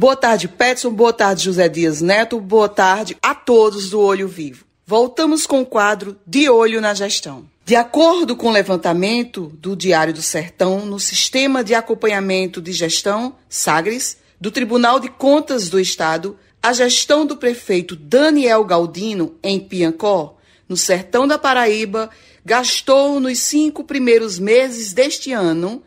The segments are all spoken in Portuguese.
Boa tarde, Petson. Boa tarde, José Dias Neto. Boa tarde a todos do Olho Vivo. Voltamos com o quadro De Olho na Gestão. De acordo com o levantamento do Diário do Sertão, no Sistema de Acompanhamento de Gestão, SAGRES, do Tribunal de Contas do Estado, a gestão do prefeito Daniel Galdino, em Piancó, no sertão da Paraíba, gastou nos cinco primeiros meses deste ano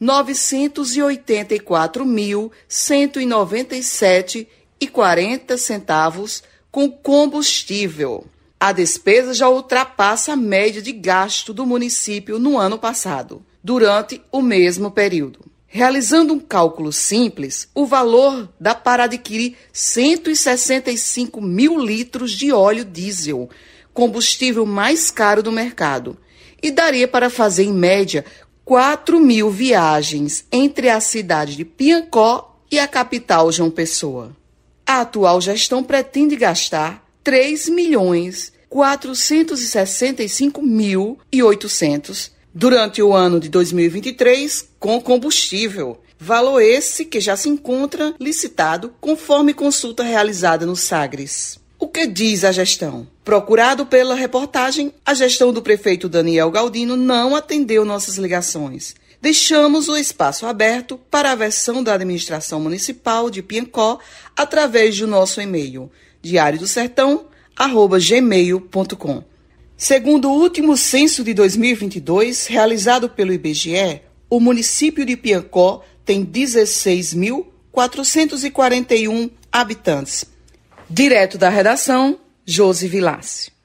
984.197,40 centavos com combustível. A despesa já ultrapassa a média de gasto do município no ano passado, durante o mesmo período. Realizando um cálculo simples, o valor dá para adquirir 165 mil litros de óleo diesel, combustível mais caro do mercado, e daria para fazer, em média, 4 mil viagens entre a cidade de Piancó e a capital João Pessoa. A atual gestão pretende gastar 3 milhões 465 mil e 800 durante o ano de 2023 com combustível. Valor esse que já se encontra licitado conforme consulta realizada no Sagres. Que diz a gestão? Procurado pela reportagem, a gestão do prefeito Daniel Galdino não atendeu nossas ligações. Deixamos o espaço aberto para a versão da administração municipal de Piancó através do nosso e-mail diário do sertão gmail.com. Segundo o último censo de 2022, realizado pelo IBGE, o município de Piancó tem 16.441 habitantes. Direto da redação, Josi Vilace.